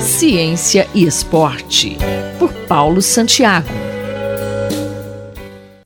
Ciência e Esporte, por Paulo Santiago.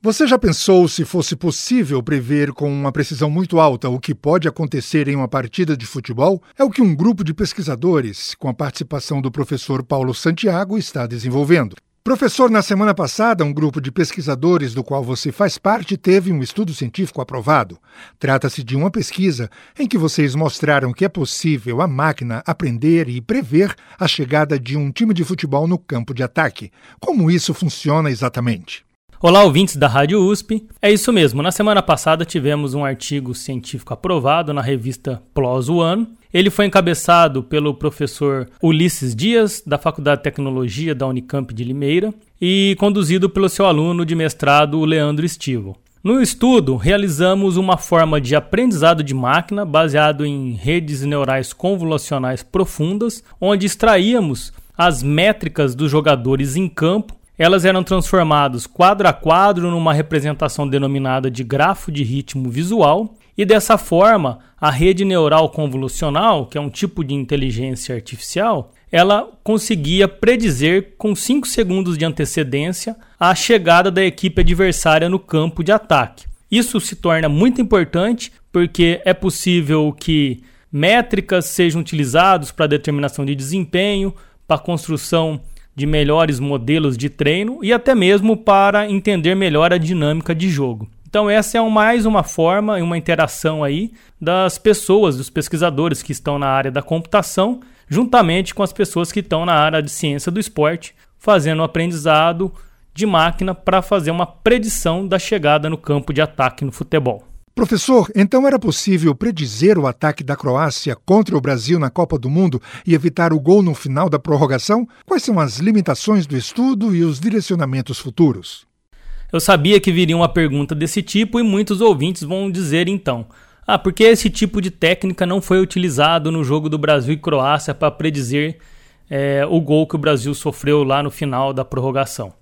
Você já pensou se fosse possível prever com uma precisão muito alta o que pode acontecer em uma partida de futebol? É o que um grupo de pesquisadores, com a participação do professor Paulo Santiago, está desenvolvendo. Professor, na semana passada, um grupo de pesquisadores do qual você faz parte teve um estudo científico aprovado. Trata-se de uma pesquisa em que vocês mostraram que é possível a máquina aprender e prever a chegada de um time de futebol no campo de ataque. Como isso funciona exatamente? Olá, ouvintes da Rádio USP. É isso mesmo, na semana passada tivemos um artigo científico aprovado na revista PLOS ONE. Ele foi encabeçado pelo professor Ulisses Dias, da Faculdade de Tecnologia da Unicamp de Limeira, e conduzido pelo seu aluno de mestrado, Leandro Estivo. No estudo, realizamos uma forma de aprendizado de máquina baseado em redes neurais convolucionais profundas, onde extraíamos as métricas dos jogadores em campo elas eram transformadas quadro a quadro numa representação denominada de grafo de ritmo visual, e dessa forma, a rede neural convolucional, que é um tipo de inteligência artificial, ela conseguia predizer com 5 segundos de antecedência a chegada da equipe adversária no campo de ataque. Isso se torna muito importante porque é possível que métricas sejam utilizadas para determinação de desempenho, para construção de melhores modelos de treino e até mesmo para entender melhor a dinâmica de jogo. Então essa é mais uma forma e uma interação aí das pessoas, dos pesquisadores que estão na área da computação, juntamente com as pessoas que estão na área de ciência do esporte, fazendo um aprendizado de máquina para fazer uma predição da chegada no campo de ataque no futebol. Professor, então era possível predizer o ataque da Croácia contra o Brasil na Copa do Mundo e evitar o gol no final da prorrogação? Quais são as limitações do estudo e os direcionamentos futuros? Eu sabia que viria uma pergunta desse tipo e muitos ouvintes vão dizer então: ah, por que esse tipo de técnica não foi utilizado no jogo do Brasil e Croácia para predizer é, o gol que o Brasil sofreu lá no final da prorrogação?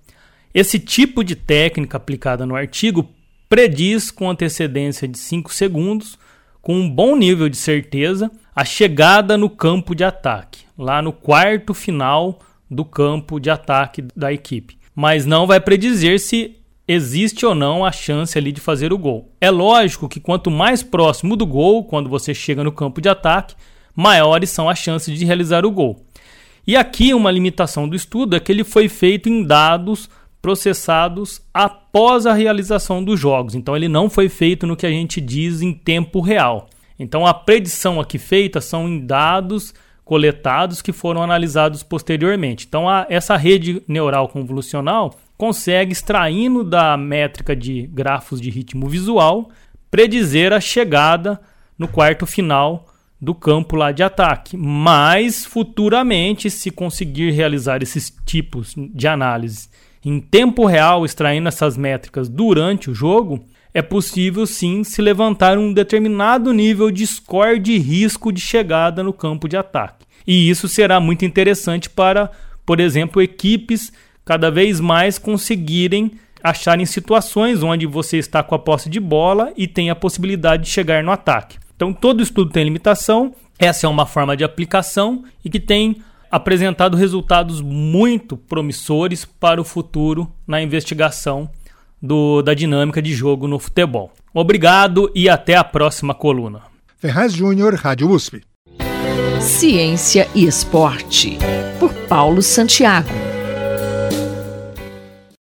Esse tipo de técnica aplicada no artigo prediz com antecedência de 5 segundos, com um bom nível de certeza, a chegada no campo de ataque, lá no quarto final do campo de ataque da equipe. Mas não vai predizer se existe ou não a chance ali de fazer o gol. É lógico que quanto mais próximo do gol, quando você chega no campo de ataque, maiores são as chances de realizar o gol. E aqui uma limitação do estudo é que ele foi feito em dados processados após a realização dos jogos. Então ele não foi feito no que a gente diz em tempo real. Então a predição aqui feita são em dados coletados que foram analisados posteriormente. Então a, essa rede neural convolucional consegue extraindo da métrica de grafos de ritmo visual predizer a chegada no quarto final do campo lá de ataque. Mas futuramente, se conseguir realizar esses tipos de análise em tempo real, extraindo essas métricas durante o jogo, é possível sim se levantar um determinado nível de score de risco de chegada no campo de ataque. E isso será muito interessante para, por exemplo, equipes cada vez mais conseguirem achar em situações onde você está com a posse de bola e tem a possibilidade de chegar no ataque. Então, todo estudo tem limitação, essa é uma forma de aplicação e que tem apresentado resultados muito promissores para o futuro na investigação do, da dinâmica de jogo no futebol. Obrigado e até a próxima coluna. Ferraz Júnior, Rádio USP. Ciência e Esporte, por Paulo Santiago.